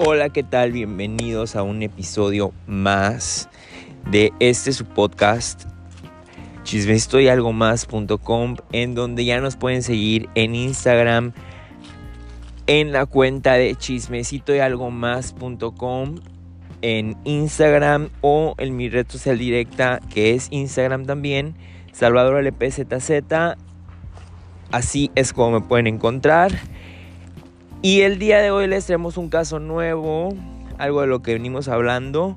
Hola, ¿qué tal? Bienvenidos a un episodio más de este su podcast chismestoyalgomás.com en donde ya nos pueden seguir en Instagram en la cuenta de chismesitoyalgomás.com en Instagram o en mi red social directa que es Instagram también Salvador LPZZ así es como me pueden encontrar y el día de hoy les traemos un caso nuevo, algo de lo que venimos hablando,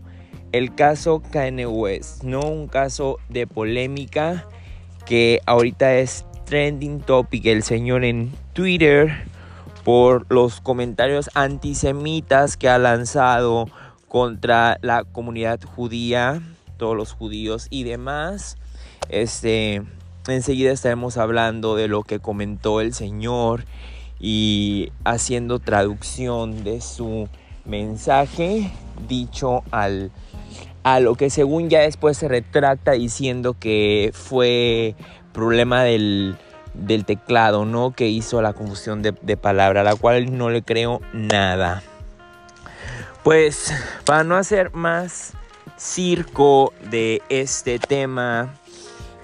el caso Kanye West, no un caso de polémica que ahorita es trending topic el señor en Twitter por los comentarios antisemitas que ha lanzado contra la comunidad judía, todos los judíos y demás. Este, enseguida estaremos hablando de lo que comentó el señor y haciendo traducción de su mensaje dicho al a lo que según ya después se retracta diciendo que fue problema del, del teclado, ¿no? Que hizo la confusión de, de palabra, la cual no le creo nada. Pues para no hacer más circo de este tema,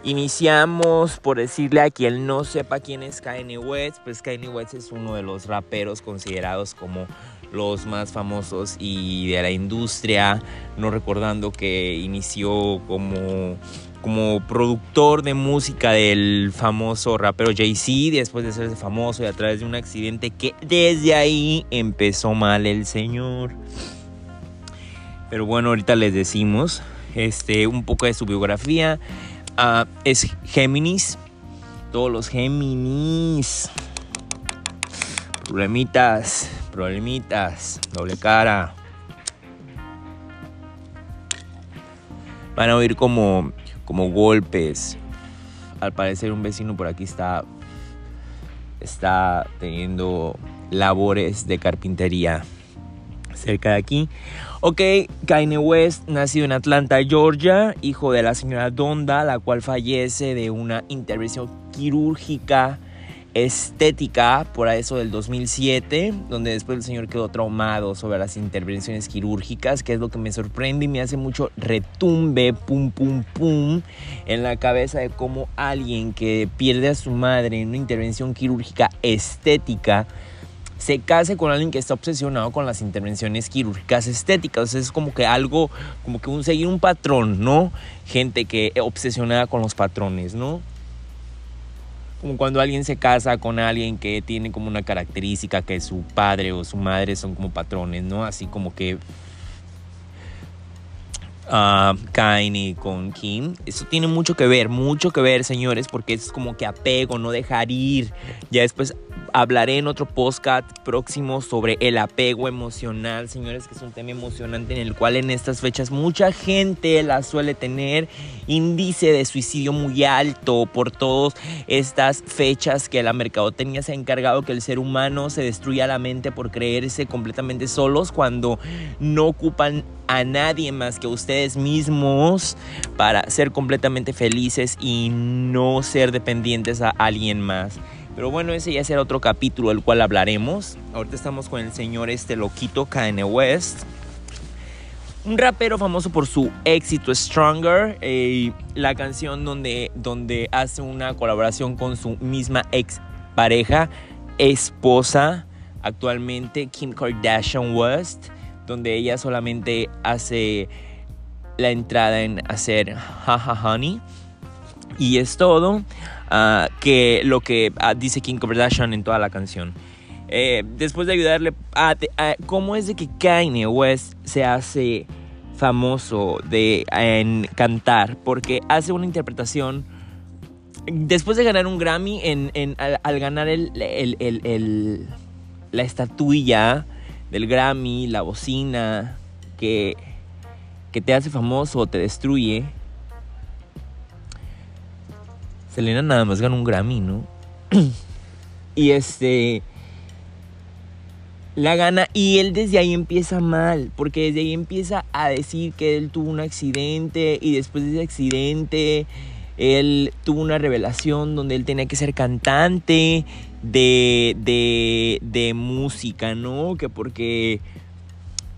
Iniciamos por decirle a quien no sepa quién es Kanye West, pues Kanye West es uno de los raperos considerados como los más famosos y de la industria, no recordando que inició como, como productor de música del famoso rapero Jay-Z, después de ser famoso y a través de un accidente que desde ahí empezó mal el señor. Pero bueno, ahorita les decimos este, un poco de su biografía. Ah, es Géminis. Todos los Géminis. Problemitas, problemitas, doble cara. Van a oír como, como golpes. Al parecer un vecino por aquí está, está teniendo labores de carpintería cerca de aquí. Ok, Kanye West, nacido en Atlanta, Georgia, hijo de la señora Donda, la cual fallece de una intervención quirúrgica estética por eso del 2007, donde después el señor quedó traumado sobre las intervenciones quirúrgicas, que es lo que me sorprende y me hace mucho retumbe, pum, pum, pum, en la cabeza de cómo alguien que pierde a su madre en una intervención quirúrgica estética, se case con alguien que está obsesionado con las intervenciones quirúrgicas estéticas. es como que algo, como que un seguir un patrón, ¿no? Gente que obsesionada con los patrones, ¿no? Como cuando alguien se casa con alguien que tiene como una característica que su padre o su madre son como patrones, ¿no? Así como que uh, Kanye con Kim. Eso tiene mucho que ver, mucho que ver, señores, porque es como que apego, no dejar ir. Ya después hablaré en otro podcast próximo sobre el apego emocional, señores, que es un tema emocionante en el cual en estas fechas mucha gente la suele tener índice de suicidio muy alto por todas estas fechas que la mercadotecnia se ha encargado que el ser humano se destruya la mente por creerse completamente solos cuando no ocupan a nadie más que ustedes mismos para ser completamente felices y no ser dependientes a alguien más. Pero bueno, ese ya será otro capítulo del cual hablaremos. Ahorita estamos con el señor este loquito Kanye West. Un rapero famoso por su éxito Stronger. Eh, la canción donde, donde hace una colaboración con su misma ex pareja, esposa, actualmente Kim Kardashian West. Donde ella solamente hace la entrada en hacer Haha Honey. Y es todo. Ah, que lo que ah, dice Kim Kardashian en toda la canción. Eh, después de ayudarle a, cómo es de que Kanye West se hace famoso de en cantar porque hace una interpretación después de ganar un Grammy en, al, ganar el, la estatuilla del Grammy la bocina que, que te hace famoso te destruye Selena nada más ganó un Grammy, ¿no? y este la gana y él desde ahí empieza mal, porque desde ahí empieza a decir que él tuvo un accidente y después de ese accidente él tuvo una revelación donde él tenía que ser cantante de, de, de música, ¿no? Que porque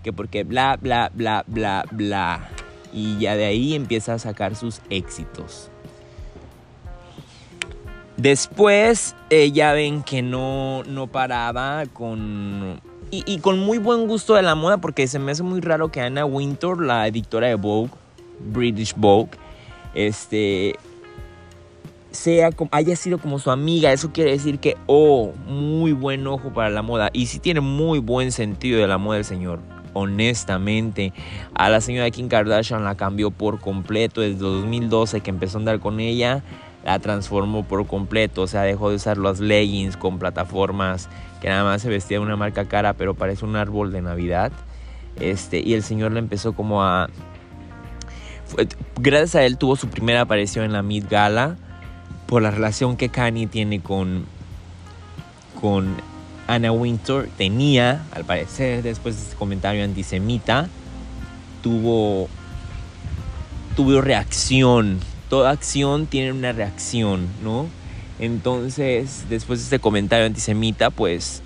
que porque bla, bla, bla, bla, bla. Y ya de ahí empieza a sacar sus éxitos. Después eh, ya ven que no, no paraba con... Y, con muy buen gusto de la moda porque se me hace muy raro que Anna Wintour, la editora de Vogue, British Vogue, este, sea, haya sido como su amiga. Eso quiere decir que, oh, muy buen ojo para la moda. Y sí tiene muy buen sentido de la moda del señor. Honestamente, a la señora Kim Kardashian la cambió por completo desde 2012 que empezó a andar con ella la transformó por completo, o sea, dejó de usar los leggings con plataformas que nada más se vestía de una marca cara, pero parece un árbol de Navidad. Este, y el señor le empezó como a gracias a él tuvo su primera aparición en la Mid Gala por la relación que Kanye tiene con con Anna Wintour tenía, al parecer, después de ese comentario antisemita, tuvo tuvo reacción toda acción tiene una reacción, ¿no? Entonces, después de este comentario antisemita, pues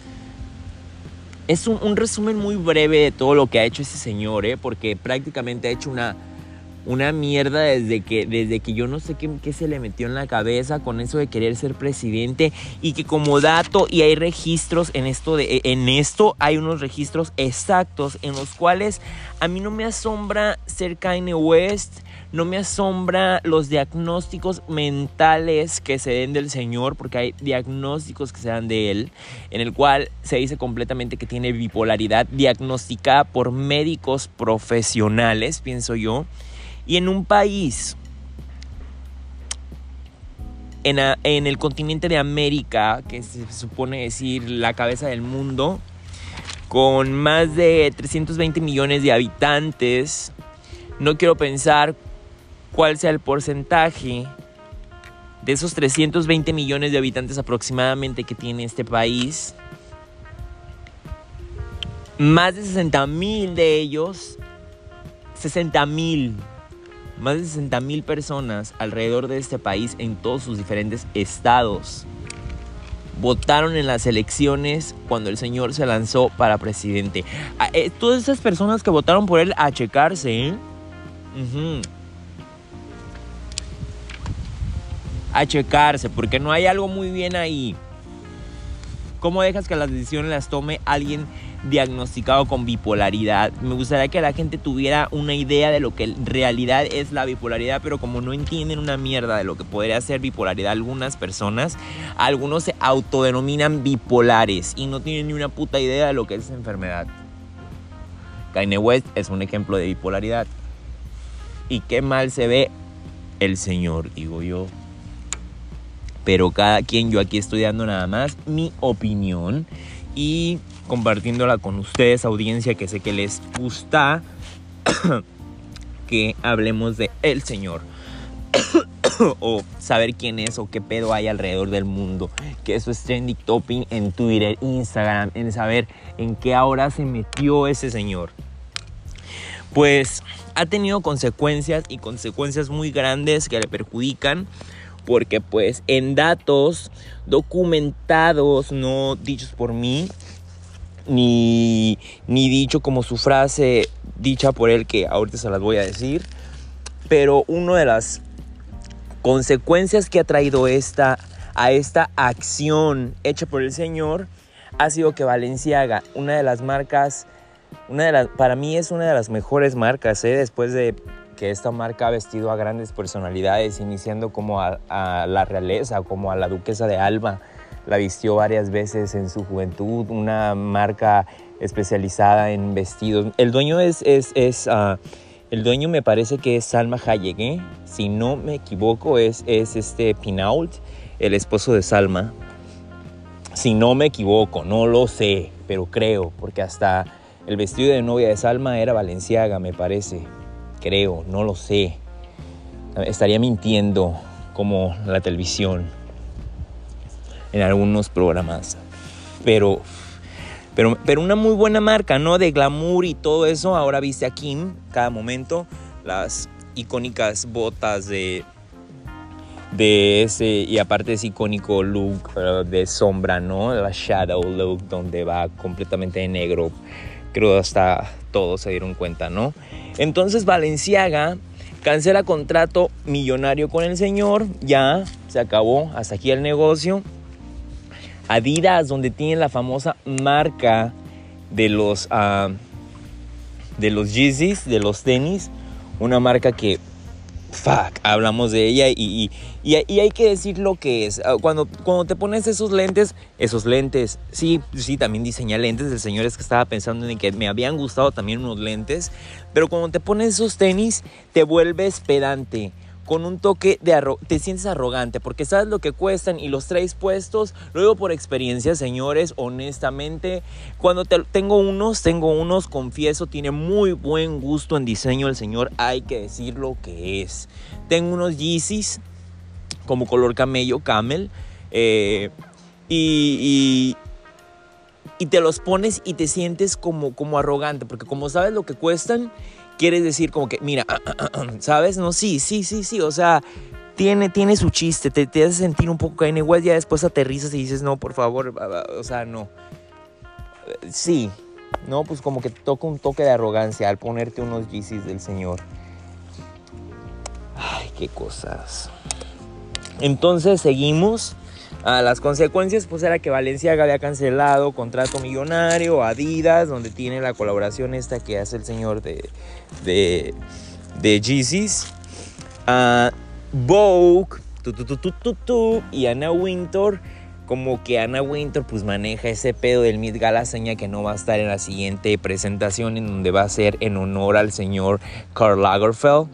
es un, resumen muy breve de todo lo que ha hecho ese señor, ¿eh? Porque prácticamente ha hecho una, una mierda desde que, desde que yo no sé qué, se le metió en la cabeza con eso de querer ser presidente y que como dato y hay registros en esto de en esto hay unos registros exactos en los cuales a mí no me asombra ser Kanye West no me asombra los diagnósticos mentales que se den del Señor, porque hay diagnósticos que se dan de Él, en el cual se dice completamente que tiene bipolaridad diagnosticada por médicos profesionales, pienso yo, y en un país en, el continente de América, que se supone decir la cabeza del mundo, con más de 320 millones de habitantes, no quiero pensar cuál sea el porcentaje de esos 320 millones de habitantes aproximadamente que tiene este país. Más de 60 mil de ellos, 60 mil, más de 60 mil personas alrededor de este país en todos sus diferentes estados votaron en las elecciones cuando el señor se lanzó para presidente. Ah, eh, todas esas personas que votaron por él a checarse, ¿eh? a checarse, porque no hay algo muy bien ahí. ¿Cómo dejas que las decisiones las tome alguien diagnosticado con bipolaridad? Me gustaría que la gente tuviera una idea de lo que en realidad es la bipolaridad, pero como no entienden una mierda de lo que podría ser bipolaridad algunas personas, algunos se autodenominan bipolares y no tienen ni una puta idea de lo que es enfermedad. Kanye West es un ejemplo de bipolaridad. Y qué mal se ve el señor, digo yo pero cada quien, yo aquí estoy dando nada más mi opinión y compartiéndola con ustedes, audiencia que sé que les gusta que hablemos de el Señor. o saber quién es o qué pedo hay alrededor del mundo. Que eso es trending topping en Twitter, Instagram, en saber en qué ahora se metió ese señor. Pues ha tenido consecuencias y consecuencias muy grandes que le perjudican porque pues en datos documentados, no dichos por mí, ni, ni dicho como su frase dicha por él, que ahorita se las voy a decir, pero una de las consecuencias que ha traído esta, a esta acción hecha por el Señor ha sido que Valenciaga, una de las marcas, una de las, para mí es una de las mejores marcas, ¿eh? después de que esta marca ha vestido a grandes personalidades, iniciando como a, la realeza, como a la duquesa de Alba. La vistió varias veces en su juventud, una marca especializada en vestidos. El dueño es, es, es ah, el dueño me parece que es Salma Hayek, ¿eh? si no me equivoco es, es este Pinault, el esposo de Salma. Si no me equivoco, no lo sé, pero creo, porque hasta el vestido de novia de Salma era Valenciaga, me parece creo, no lo sé. Estaría mintiendo como la televisión en algunos programas. Pero, pero, pero una muy buena marca, ¿no? De glamour y todo eso. Ahora viste a Kim cada momento. Las icónicas botas de, de ese, y aparte ese icónico look de sombra, ¿no? La shadow look, donde va completamente de negro Creo hasta todos se dieron cuenta, ¿no? Entonces Valenciaga cancela contrato millonario con el señor, ya se acabó, hasta aquí el negocio. Adidas, donde tiene la famosa marca de los, uh, de los de los tenis, una marca que fuck, hablamos de ella y, y, hay que decir lo que es. Ah, cuando, cuando te pones esos lentes, esos lentes, sí, sí, también diseñé lentes. El señor es que estaba pensando en que me habían gustado también unos lentes. Pero cuando te pones esos tenis, te vuelves pedante con un toque de te sientes arrogante porque sabes lo que cuestan y los traes puestos. Luego por experiencia, señores, honestamente, cuando tengo unos, tengo unos, confieso, tiene muy buen gusto en diseño el señor, hay que decir lo que es. Tengo unos Yeezys como color camello, camel, eh, y, y, te los pones y te sientes como, como arrogante porque como sabes lo que cuestan, quieres decir como que, mira, ¿sabes? No, sí, sí, sí, sí, o sea, tiene, tiene su chiste, te, te hace sentir un poco caín, igual ya después aterrizas y dices, no, por favor, o sea, no. Sí, no, pues como que toca un toque de arrogancia al ponerte unos Yeezys del Señor. Ay, qué cosas. Entonces seguimos las consecuencias pues era que Valencia había cancelado contrato millonario, Adidas, donde tiene la colaboración esta que hace el señor de, de, de Yeezys. Vogue y Anna Winter como que Anna Winter pues maneja ese pedo del Mid Gala seña que no va a estar en la siguiente presentación en donde va a ser en honor al señor Karl Lagerfeld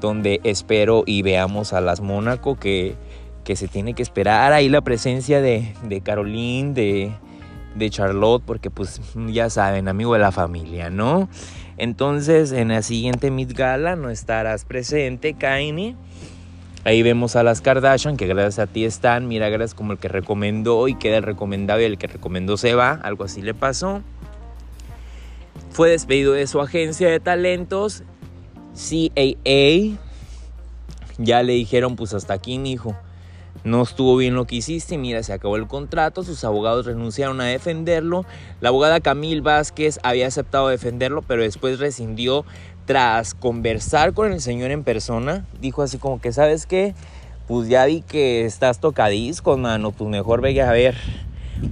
donde espero y veamos a las Mónaco que que se tiene que esperar ahí la presencia de, de Caroline, de, de Charlotte, porque pues ya saben, amigo de la familia, ¿no? Entonces en la siguiente Meet Gala no estarás presente, Kaini. Ahí vemos a las Kardashian, que gracias a ti están. Mira, gracias como el que recomendó y queda el recomendado y el que recomendó se va. Algo así le pasó. Fue despedido de su agencia de talentos, CAA. Ya le dijeron, pues hasta aquí, mi hijo no estuvo bien lo que hiciste, mira, se acabó el contrato, sus abogados renunciaron a defenderlo. La abogada Camille Vázquez había aceptado defenderlo, pero después rescindió tras conversar con el señor en persona. Dijo así como que, ¿sabes qué? Pues ya vi que estás tocadisco, mano, pues mejor ve a ver.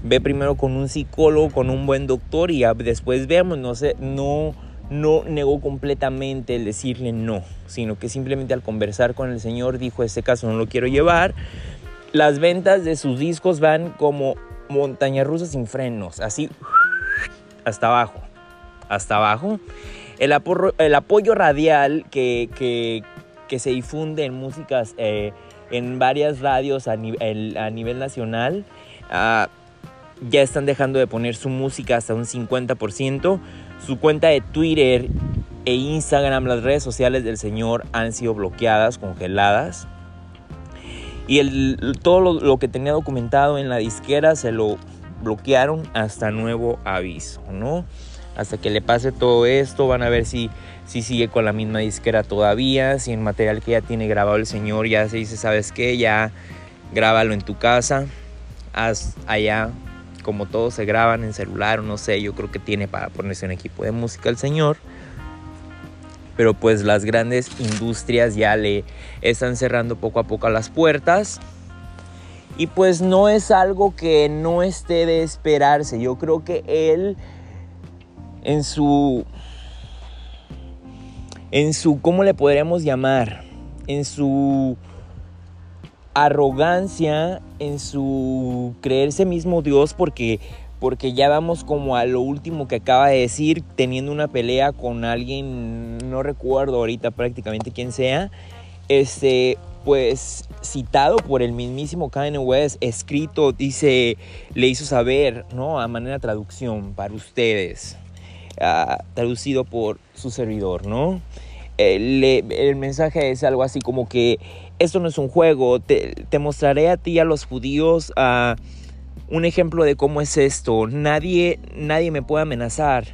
Ve primero con un psicólogo, con un buen doctor y después veamos, no sé, no no negó completamente el decirle no, sino que simplemente al conversar con el Señor dijo, este caso no lo quiero llevar, las ventas de sus discos van como montaña rusa sin frenos, así hasta abajo, hasta abajo. El, apoyo radial que, se difunde en músicas, eh, en varias radios a, a nivel nacional, ah, ya están dejando de poner su música hasta un 50%. Su cuenta de Twitter e Instagram, las redes sociales del señor han sido bloqueadas, congeladas. Y todo lo, que tenía documentado en la disquera se lo bloquearon hasta nuevo aviso, ¿no? Hasta que le pase todo esto, van a ver si, si sigue con la misma disquera todavía, si el material que ya tiene grabado el señor ya se dice, ¿sabes qué? Ya grábalo en tu casa, haz allá, como todos se graban en celular o no sé, yo creo que tiene para ponerse un equipo de música el señor pero pues las grandes industrias ya le están cerrando poco a poco las puertas. Y pues no es algo que no esté de esperarse. Yo creo que él en su en su ¿cómo le podríamos llamar? En su arrogancia, en su creerse mismo Dios porque porque ya vamos como a lo último que acaba de decir, teniendo una pelea con alguien, no recuerdo ahorita prácticamente quién sea, este, pues citado por el mismísimo Kanye West, escrito, dice, le hizo saber, ¿no? A manera traducción para ustedes, ah, traducido por su servidor, ¿no? el mensaje es algo así como que esto no es un juego, te, mostraré a ti y a los judíos a un ejemplo de cómo es esto. Nadie, nadie me puede amenazar.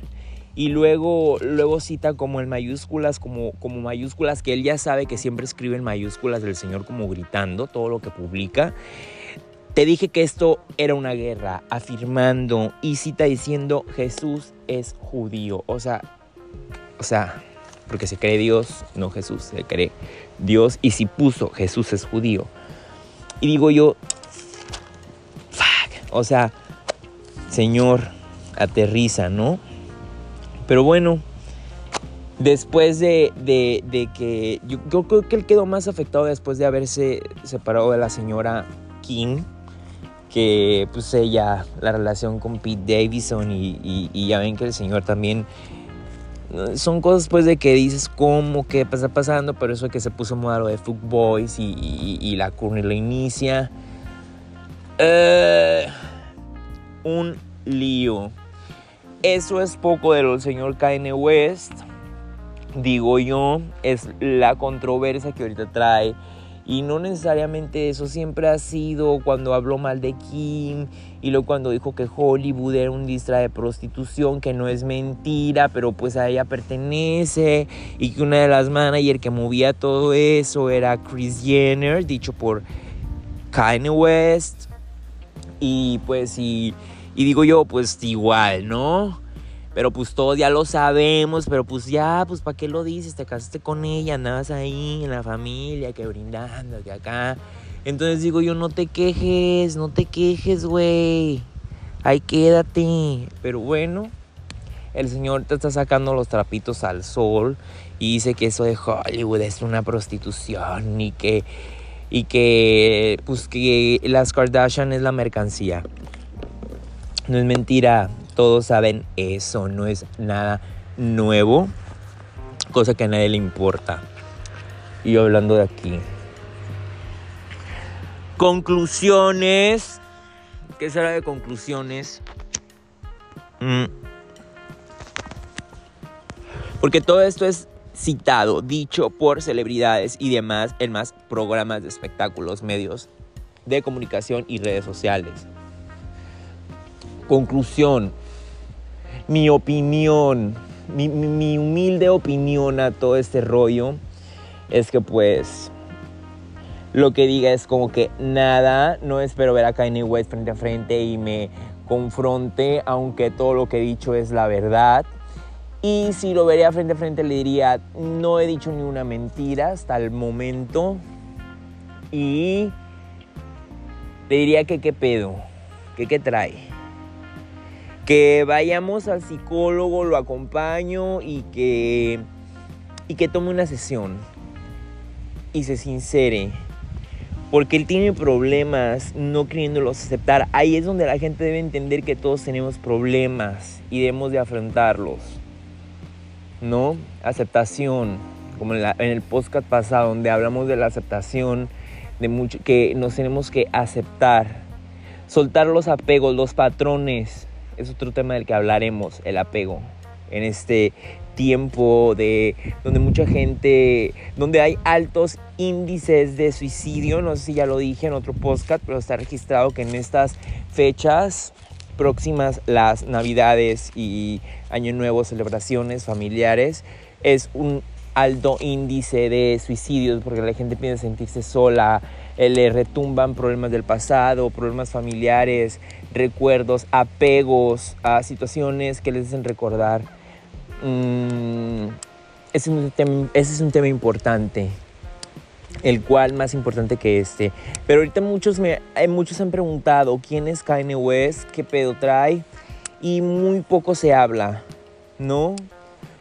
Y luego, luego cita como en mayúsculas, como, como mayúsculas que él ya sabe que siempre escribe en mayúsculas del Señor como gritando todo lo que publica. te dije que esto era una guerra, afirmando y cita diciendo Jesús es judío. O sea, o sea, porque se cree Dios, no Jesús, se cree Dios. Y si puso Jesús es judío. Y digo yo, o sea, Señor, aterriza, ¿no? Pero bueno, después de, de, que yo, creo que él quedó más afectado después de haberse separado de la señora King que pues ella, la relación con Pete Davidson y, ya ven que el señor también son cosas pues de que dices cómo, qué pasa pasando, pero eso de que se puso moda lo de Fuck Boys y, la Courtney lo inicia. Eh, un lío. Eso es poco del señor Kanye West. Digo yo, es la controversia que ahorita trae y no necesariamente eso siempre ha sido cuando habló mal de Kim y luego cuando dijo que Hollywood era un distra de prostitución, que no es mentira, pero pues a ella pertenece y que una de las managers que movía todo eso era Chris Jenner, dicho por Kanye West. Y pues y, y digo yo, pues igual, ¿no? Pero pues todos ya lo sabemos, pero pues ya, pues ¿para qué lo dices? Te casaste con ella, andabas ahí en la familia, que brindando, que acá. Entonces digo yo, no te quejes, no te quejes, güey. Ahí quédate. Pero bueno, el Señor te está sacando los trapitos al sol y dice que eso de Hollywood es una prostitución y que y que pues que las Kardashian es la mercancía. No es mentira, todos saben eso, no es nada nuevo, cosa que a nadie le importa. Y yo hablando de aquí. Conclusiones. ¿Qué será de conclusiones? Mm. Porque todo esto es citado, dicho por celebridades y demás en más programas de espectáculos, medios de comunicación y redes sociales. Conclusión, mi opinión, mi, humilde opinión a todo este rollo es que pues lo que diga es como que nada, no espero ver a Kanye West frente a frente y me confronte, aunque todo lo que he dicho es la verdad. Y si lo vería frente a frente le diría, no he dicho ni una mentira hasta el momento. Y le diría que qué pedo, que qué trae que vayamos al psicólogo, lo acompaño y que, y que tome una sesión y se sincere. Porque él tiene problemas no queriéndolos aceptar. Ahí es donde la gente debe entender que todos tenemos problemas y debemos de afrontarlos. ¿No? Aceptación. Como en, el podcast pasado donde hablamos de la aceptación, de mucho, que nos tenemos que aceptar. Soltar los apegos, los patrones es otro tema del que hablaremos, el apego. En este tiempo de donde mucha gente, donde hay altos índices de suicidio, no sé si ya lo dije en otro podcast, pero está registrado que en estas fechas próximas, las navidades y año nuevo, celebraciones familiares, es un alto índice de suicidios porque la gente piensa sentirse sola, eh, le retumban problemas del pasado, problemas familiares, recuerdos, apegos a situaciones que les hacen recordar. Mm, ese, es un tema, importante, el cual más importante que este. Pero ahorita muchos, me, eh, muchos han preguntado quién es Kanye West, qué pedo trae, y muy poco se habla, ¿no?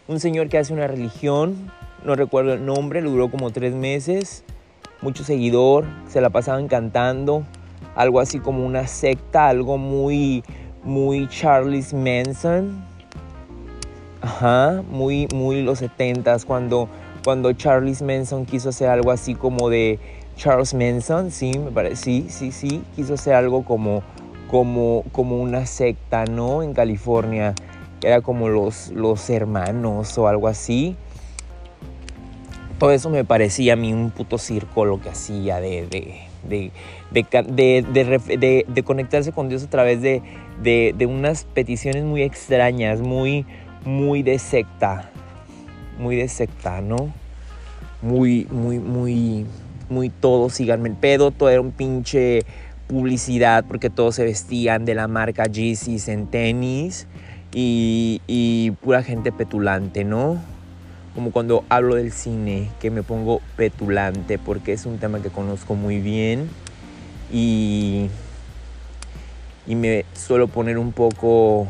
Un señor que hace una religión, no recuerdo el nombre, duró como tres meses, mucho seguidor, se la pasaban cantando algo así como una secta, algo muy, muy Charles Manson. Ajá, muy, muy los 70s, cuando, cuando Charles Manson quiso hacer algo así como de Charles Manson, sí, me parece, sí, sí, sí, quiso hacer algo como, como, como una secta, ¿no? En California, era como los, los hermanos o algo así. Todo eso me parecía a mí un puto circo lo que hacía de, de, de, conectarse con Dios a través de, unas peticiones muy extrañas, muy, muy de secta, muy de secta, ¿no? Muy, muy, muy, muy todo, síganme el pedo, todo era un pinche publicidad porque todos se vestían de la marca Yeezys en tenis y, y pura gente petulante, ¿no? Como cuando hablo del cine, que me pongo petulante porque es un tema que conozco muy bien y, y me suelo poner un poco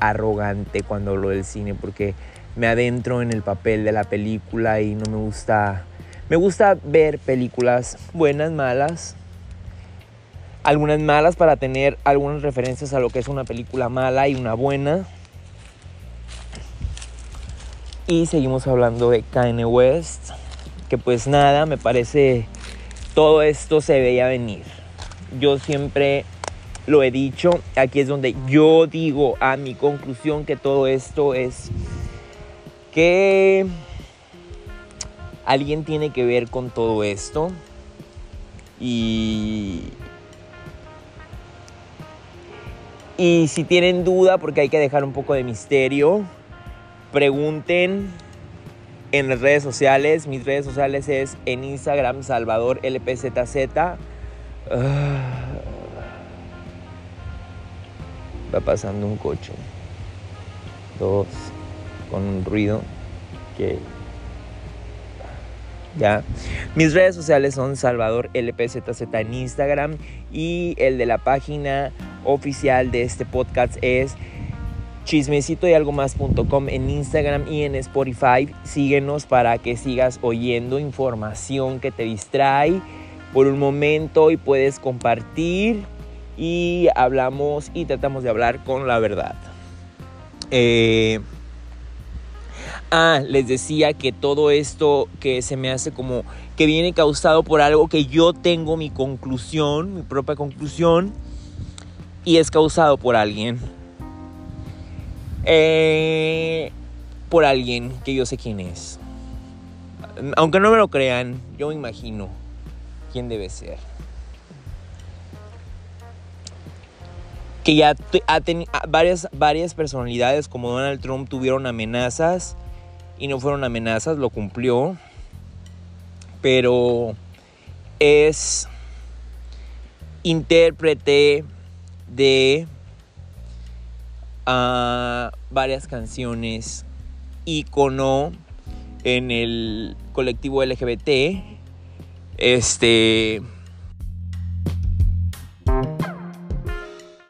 arrogante cuando hablo del cine porque me adentro en el papel de la película y no me gusta me gusta ver películas buenas, malas, algunas malas para tener algunas referencias a lo que es una película mala y una buena. Y seguimos hablando de Kanye West, que pues nada, me parece todo esto se veía venir. Yo siempre lo he dicho, aquí es donde yo digo a mi conclusión que todo esto es que alguien tiene que ver con todo esto y y si tienen duda porque hay que dejar un poco de misterio pregunten en las redes sociales mis redes sociales es en Instagram Salvador LPZZ ah. va pasando un coche dos con un ruido que ¿ya? Mis redes sociales son Salvador LPZZ en Instagram y el de la página oficial de este podcast es chismecito y algo más.com en Instagram y en Spotify. Síguenos para que sigas oyendo información que te distrae por un momento y puedes compartir y hablamos y tratamos de hablar con la verdad. Eh, Ah, les decía que todo esto que se me hace como que viene causado por algo que yo tengo mi conclusión, mi propia conclusión, y es causado por alguien. Eh, por alguien que yo sé quién es. Aunque no me lo crean, yo me imagino quién debe ser. Que ya ha varias, varias personalidades como Donald Trump tuvieron amenazas y no fueron amenazas, lo cumplió. Pero es intérprete de uh, varias canciones, icono en el colectivo LGBT. Este